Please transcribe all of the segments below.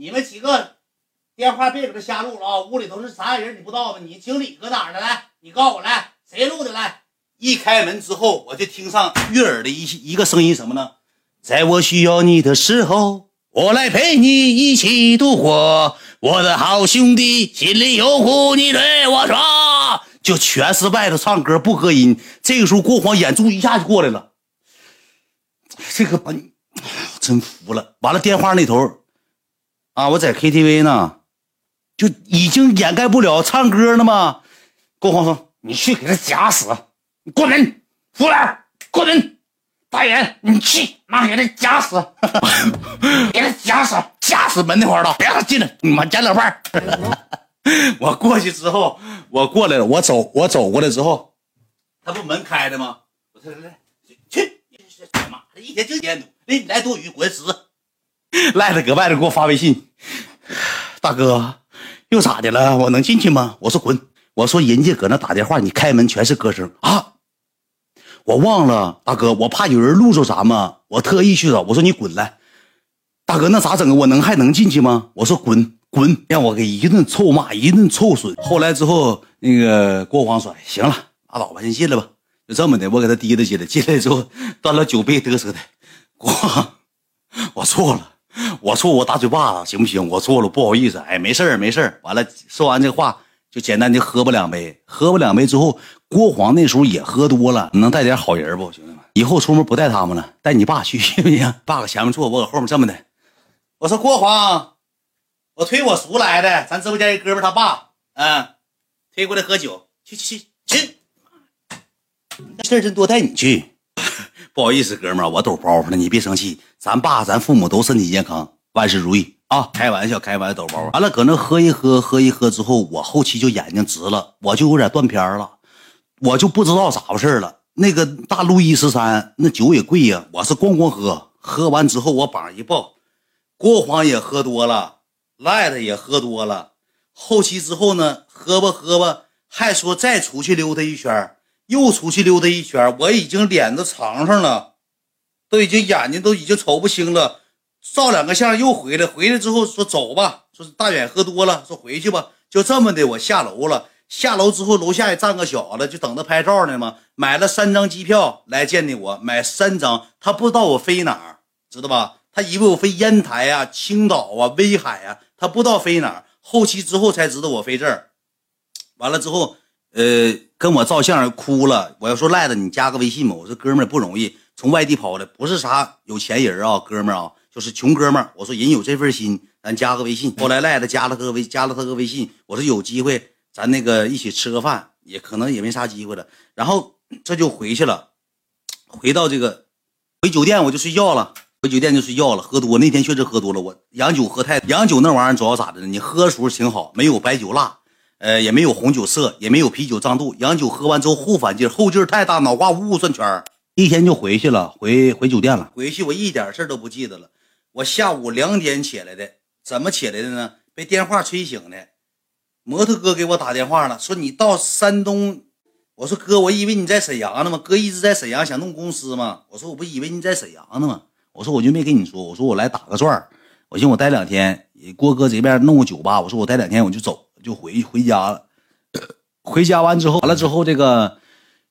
你们几个电话别搁这瞎录了啊！屋里头是啥人你不知道吗？你经理搁哪呢？来，你告诉我来，谁录的？来，一开门之后，我就听上悦耳的一一个声音，什么呢？在我需要你的时候，我来陪你一起度过。我的好兄弟，心里有苦你对我说。就全是外头唱歌不隔音。这个时候，郭黄眼珠一下就过来了。这个把你真服了。完了，电话那头。啊！我在 KTV 呢，就已经掩盖不了唱歌了吗？郭黄说：“你去给他夹死，你过门，服务员，过门，大爷，你去，妈给他夹死，给他夹死，夹死门那块了，别让他进来，你妈夹两半。我过去之后，我过来了，我走，我走过来之后，他不门开的吗？我说来来去，妈的，一天就烟毒，你来多余，滚死。赖子搁外头给我发微信，大哥，又咋的了？我能进去吗？我说滚！我说人家搁那打电话，你开门全是歌声啊！我忘了，大哥，我怕有人录着咱们，我特意去找。我说你滚来，大哥，那咋整？我能还能进去吗？我说滚滚，让我给一顿臭骂，一顿臭损。后来之后，那个郭黄说：“行了，拉倒吧，先进来吧。”就这么的，我给他提溜进来。进来之后，端了酒杯嘚瑟的，郭，我错了。我错，我打嘴巴子行不行？我错了，不好意思。哎，没事儿，没事儿。完了，说完这话，就简单的喝吧两杯。喝吧两杯之后，郭黄那时候也喝多了。能带点好人不，兄弟们？以后出门不带他们了，带你爸去行不行？爸搁前面坐，我搁后面这么的。我说郭黄，我推我叔来的，咱直播间一哥们他爸，嗯，推过来喝酒，去去去去。事儿真多，带你去。不好意思，哥们儿，我抖包袱了，你别生气。咱爸、咱父母都身体健康，万事如意啊！开玩笑，开玩笑，抖包袱。完了，搁那喝一喝，喝一喝之后，我后期就眼睛直了，我就有点断片了，我就不知道咋回事了。那个大路易十三那酒也贵呀，我是咣咣喝，喝完之后我膀一抱，郭黄也喝多了，赖子也喝多了。后期之后呢，喝吧喝吧，还说再出去溜达一圈。又出去溜达一圈，我已经脸都长上了，都已经眼睛都已经瞅不清了。照两个相又回来，回来之后说走吧，说是大远喝多了，说回去吧。就这么的，我下楼了。下楼之后，楼下也站个小子，就等着拍照呢嘛。买了三张机票来见的我，买三张。他不知道我飞哪儿，知道吧？他以为我飞烟台啊、青岛啊、威海啊，他不知道飞哪儿。后期之后才知道我飞这儿。完了之后。呃，跟我照相哭了。我要说赖子，你加个微信吧。我说哥们儿不容易，从外地跑来，不是啥有钱人啊，哥们儿啊，就是穷哥们儿。我说人有这份心，咱加个微信。后来赖子加了他个微，加了他个微信。我说有机会，咱那个一起吃个饭，也可能也没啥机会了。然后 这就回去了，回到这个回酒店我就睡觉了，回酒店就睡觉了。喝多那天确实喝多了，我洋酒喝太，洋酒那玩意儿主要咋的呢？你喝时候挺好，没有白酒辣。呃，也没有红酒涩，也没有啤酒胀肚。洋酒喝完之后后反劲，后劲太大，脑瓜呜呜转圈一天就回去了，回回酒店了。回去我一点事都不记得了。我下午两点起来的，怎么起来的呢？被电话催醒的。摩托哥给我打电话了，说你到山东。我说哥，我以为你在沈阳呢嘛。哥一直在沈阳想弄公司嘛。我说我不以为你在沈阳呢嘛。我说我就没跟你说，我说我来打个转我寻思我待两天，郭哥这边弄个酒吧。我说我待两天我就走。就回回家了，回家完之后，完了之后，这个，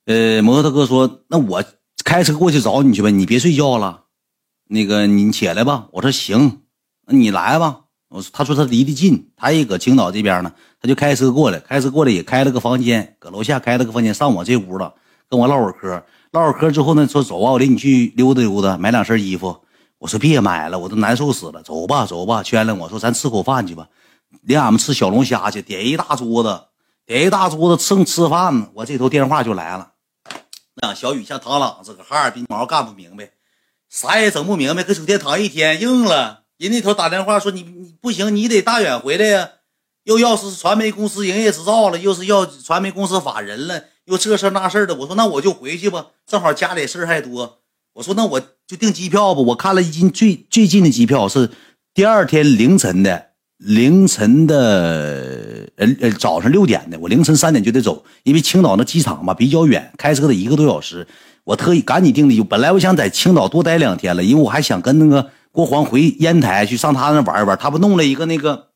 呃，摩托哥说：“那我开车过去找你去呗，你别睡觉了，那个你起来吧。”我说：“行，那你来吧。”我说：“他说他离得近，他也搁青岛这边呢，他就开车过来，开车过来也开了个房间，搁楼下开了个房间，上我这屋了，跟我唠会嗑，唠会嗑之后呢，说走啊，我领你去溜达溜达，买两身衣服。我说别买了，我都难受死了，走吧走吧，圈了我说咱吃口饭去吧。”领俺们吃小龙虾去，点一大桌子，点一大桌子，正吃饭呢，我这头电话就来了。那小雨像螳螂似的，哈尔滨毛干不明白，啥也整不明白，搁酒店躺一天，硬了。人那头打电话说你你不行，你得大远回来呀，又要是传媒公司营业执照了，又是要传媒公司法人了，又这事那事的。我说那我就回去吧，正好家里事还多。我说那我就订机票吧，我看了一近最最近的机票是第二天凌晨的。凌晨的，呃呃，早上六点的，我凌晨三点就得走，因为青岛那机场吧比较远，开车得一个多小时。我特意赶紧订的，本来我想在青岛多待两天了，因为我还想跟那个。郭黄回烟台去上他那玩一玩，他不弄了一个那个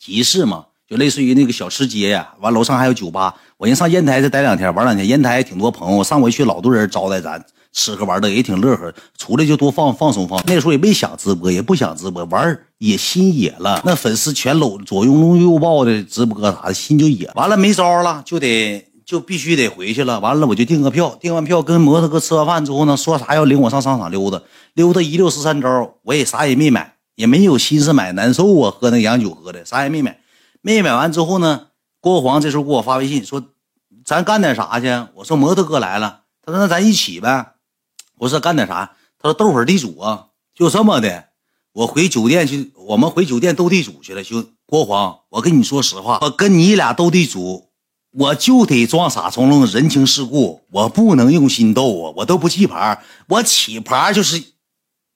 集市嘛？就类似于那个小吃街呀，完楼上还有酒吧。我先上烟台再待两天，玩两天。烟台挺多朋友，上回去老多人招待咱吃喝玩乐，也挺乐呵。出来就多放放松放。那时候也没想直播，也不想直播，玩也心野了。那粉丝全搂左拥右抱的直播啥的，心就野。完了没招了，就得就必须得回去了。完了我就订个票，订完票跟摩托哥吃完饭之后呢，说啥要领我上商场溜达溜达一溜十三招，我也啥也没买，也没有心思买，难受啊，喝那洋酒喝的，啥也没买。没买完之后呢，郭黄这时候给我发微信说：“咱干点啥去？”我说：“摩托哥来了。”他说：“那咱一起呗。”我说：“干点啥？”他说：“斗会儿地主啊。”就这么的，我回酒店去，我们回酒店斗地主去了。就郭黄，我跟你说实话，我跟你俩斗地主，我就得装傻充愣，人情世故，我不能用心斗啊，我都不记牌，我起牌就是。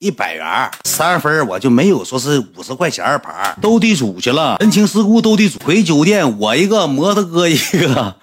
一百元三分，我就没有说是五十块钱二盘斗地主去了，人情世故斗地主。回酒店，我一个摩托哥一个，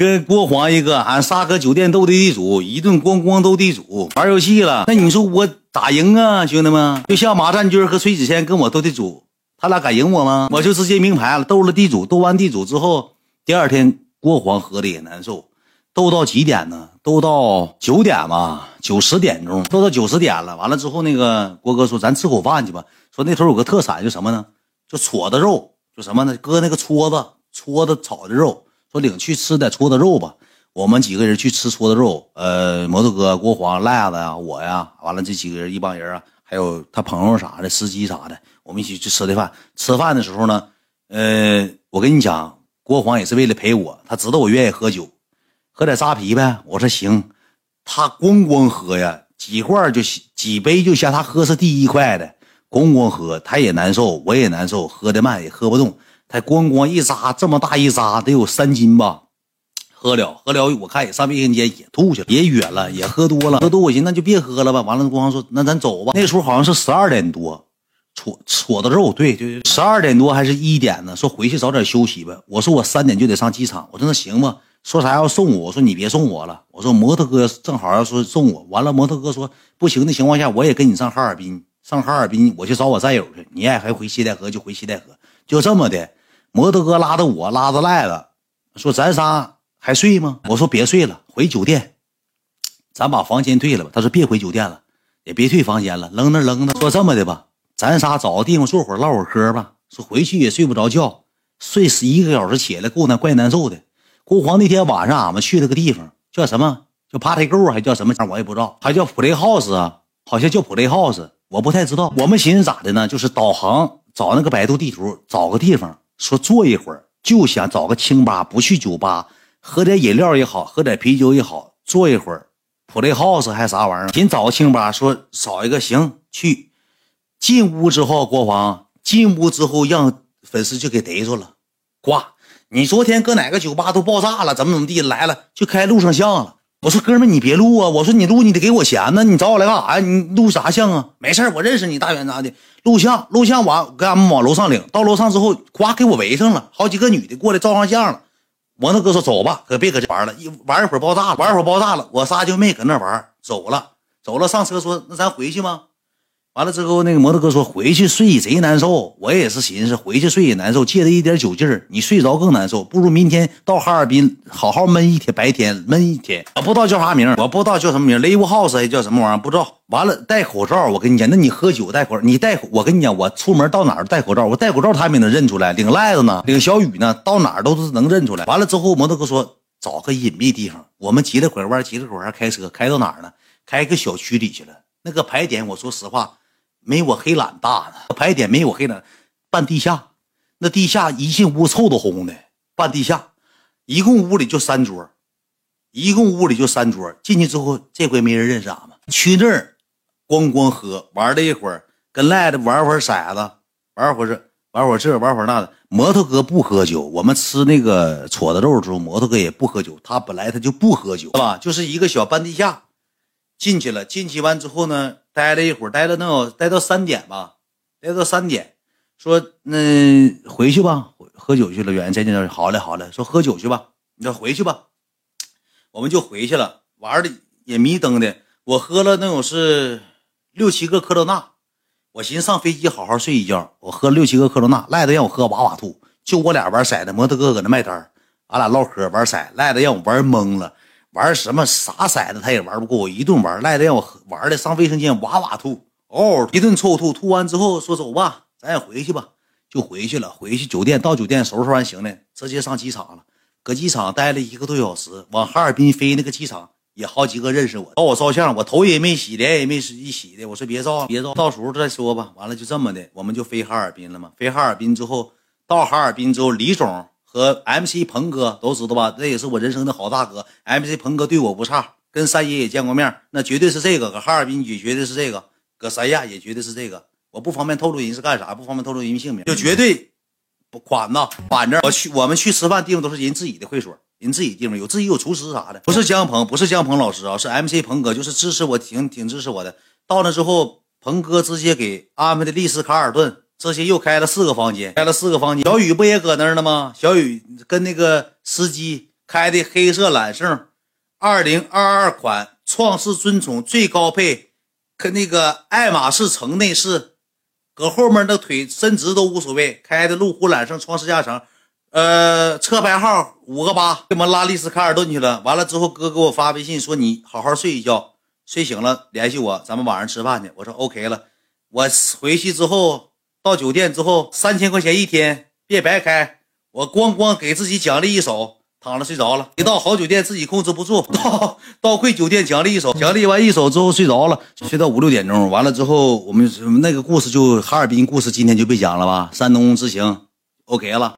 跟郭黄一个，俺仨搁酒店斗的地主，一顿咣咣斗地主，玩游戏了。那你说我咋赢啊，兄弟们？就像马占军和崔子谦跟我斗地主，他俩敢赢我吗？我就直接明牌了，斗了地主，斗完地主之后，第二天郭黄喝的也难受。斗到几点呢？斗到九点吧，九十点钟，斗到九十点了。完了之后，那个郭哥说：“咱吃口饭去吧。”说那头有个特产，就什么呢？就撮子肉，就什么呢？搁那个撮子，撮子炒的肉。说领去吃点搓子肉吧。我们几个人去吃搓子肉。呃，摩托哥、郭黄、赖子呀，我呀，完了这几个人一帮人啊，还有他朋友啥的，司机啥的，我们一起去吃的饭。吃饭的时候呢，呃，我跟你讲，郭黄也是为了陪我，他知道我愿意喝酒。喝点扎啤呗，我说行，他咣咣喝呀，几罐就几杯就下他喝是第一块的，咣咣喝，他也难受，我也难受，喝的慢也喝不动，他咣咣一扎，这么大一扎得有三斤吧，喝了喝了，我看也上卫生间也吐去了，也哕了，也喝多了，喝多我寻思那就别喝了吧，完了光说那咱走吧，那时候好像是十二点多，戳戳的肉，对对对，十二点多还是一点呢，说回去早点休息吧，我说我三点就得上机场，我说那行吧。说啥要送我？我说你别送我了。我说摩托哥正好要说送我，完了摩托哥说不行的情况下，我也跟你上哈尔滨，上哈尔滨我去找我战友去。你爱还回西戴河就回西戴河，就这么的。摩托哥拉着我，拉着赖子，说咱仨还睡吗？我说别睡了，回酒店，咱把房间退了吧。他说别回酒店了，也别退房间了，扔那扔那。说这么的吧，咱仨找个地方坐会儿唠会儿嗑吧。说回去也睡不着觉，睡十一个小时起来够那怪难受的。郭黄那天晚上，俺们去了个地方，叫什么？叫 Party Go 还叫什么？我也不知道，还叫 Play House 啊？好像叫 Play House，我不太知道。我们寻思咋的呢？就是导航找那个百度地图，找个地方说坐一会儿，就想找个清吧，不去酒吧，喝点饮料也好，喝点啤酒也好，坐一会儿。Play House 还啥玩意儿？寻找个清吧，说找一个行去。进屋之后，郭黄进屋之后让粉丝就给逮住了，挂。你昨天搁哪个酒吧都爆炸了，怎么怎么地来了就开录上相了。我说哥们你别录啊，我说你录你得给我钱呢，你找我来干啥呀？你录啥像啊？没事我认识你大远咋的？录像录像完给俺们往楼上领，到楼上之后呱给我围上了，好几个女的过来照上相了。我那哥说走吧，可别搁这玩了，一玩一会儿爆炸了，玩一会儿爆炸了，我仨就没搁那玩，走了走了上车说那咱回去吗？完了之后，那个摩托哥说回去睡贼难受，我也是寻思回去睡也难受，借着一点酒劲儿，你睡着更难受，不如明天到哈尔滨好好闷一天，白天闷一天。我不知道叫啥名，我不知道叫什么名，Live House 还叫什么玩意儿，不知道。完了戴口罩，我跟你讲，那你喝酒戴口罩，你戴我跟你讲，我出门到哪儿戴口罩，我戴口罩他们也能认出来。领赖子呢，领小雨呢，到哪儿都是能认出来。完了之后，摩托哥说找个隐蔽地方，我们急着拐弯，急着拐弯开车开到哪儿呢？开个小区里去了。那个牌点，我说实话。没我黑懒大呢，排点没我黑懒，半地下，那地下一进屋臭的烘的，半地下，一共屋里就三桌，一共屋里就三桌，进去之后这回没人认识俺们，去那儿，咣咣喝，玩了一会儿，跟赖子玩会儿骰子，玩会儿这，玩会儿这，玩会儿那的。摩托哥不喝酒，我们吃那个撮子肉的时候，摩托哥也不喝酒，他本来他就不喝酒，是吧？就是一个小半地下，进去了，进去完之后呢？待了一会儿，待了能有待到三点吧，待到三点，说那回去吧，喝酒去了。远在那好嘞，好嘞，说喝酒去吧，你说回去吧，我们就回去了。玩的也迷瞪的，我喝了能有是六七个科罗娜，我寻思上飞机好好睡一觉，我喝六七个科罗娜，赖的让我喝哇哇吐。就我俩玩骰子，摩托哥搁那卖单俺俩唠嗑玩骰，赖的让我玩懵了。玩什么啥骰子他也玩不过我，一顿玩赖的让我玩的上卫生间哇哇吐，哦一顿臭吐，吐完之后说走吧，咱也回去吧，就回去了。回去酒店到酒店收拾完行李，直接上机场了。搁机场待了一个多小时，往哈尔滨飞那个机场也好几个认识我，找我照相，我头也没洗，脸也没一洗的，我说别照，别照，到时候再说吧。完了就这么的，我们就飞哈尔滨了嘛。飞哈尔滨之后，到哈尔滨之后，李总。和 MC 鹏哥都知道吧？这也是我人生的好大哥。MC 鹏哥对我不差，跟三爷也见过面，那绝对是这个。搁哈尔滨也绝对是这个，搁三亚也绝对是这个。我不方便透露人是干啥，不方便透露人姓名，就绝对不款呐。反正我去，我们去吃饭地方都是人自己的会所，人自己地方有自己有厨师啥的。不是江鹏，不是江鹏老师啊，是 MC 鹏哥，就是支持我，挺挺支持我的。到那之后，鹏哥直接给安排的丽思卡尔顿。这些又开了四个房间，开了四个房间。小雨不也搁那儿呢吗？小雨跟那个司机开的黑色揽胜，二零二二款创世尊宠最高配，跟那个爱马仕橙内饰，搁后面的腿伸直都无所谓。开的路虎揽胜创世加长，呃，车牌号五个八，给我们拉丽思卡尔顿去了。完了之后，哥给我发微信说你好好睡一觉，睡醒了联系我，咱们晚上吃饭去。我说 OK 了。我回去之后。到酒店之后，三千块钱一天，别白开。我咣咣给自己奖励一手，躺着睡着了。一到好酒店，自己控制不住，到到贵酒店奖励一手，奖励完一手之后睡着了，睡到五六点钟。完了之后，我们那个故事就哈尔滨故事，今天就被讲了吧？山东之行，OK 了。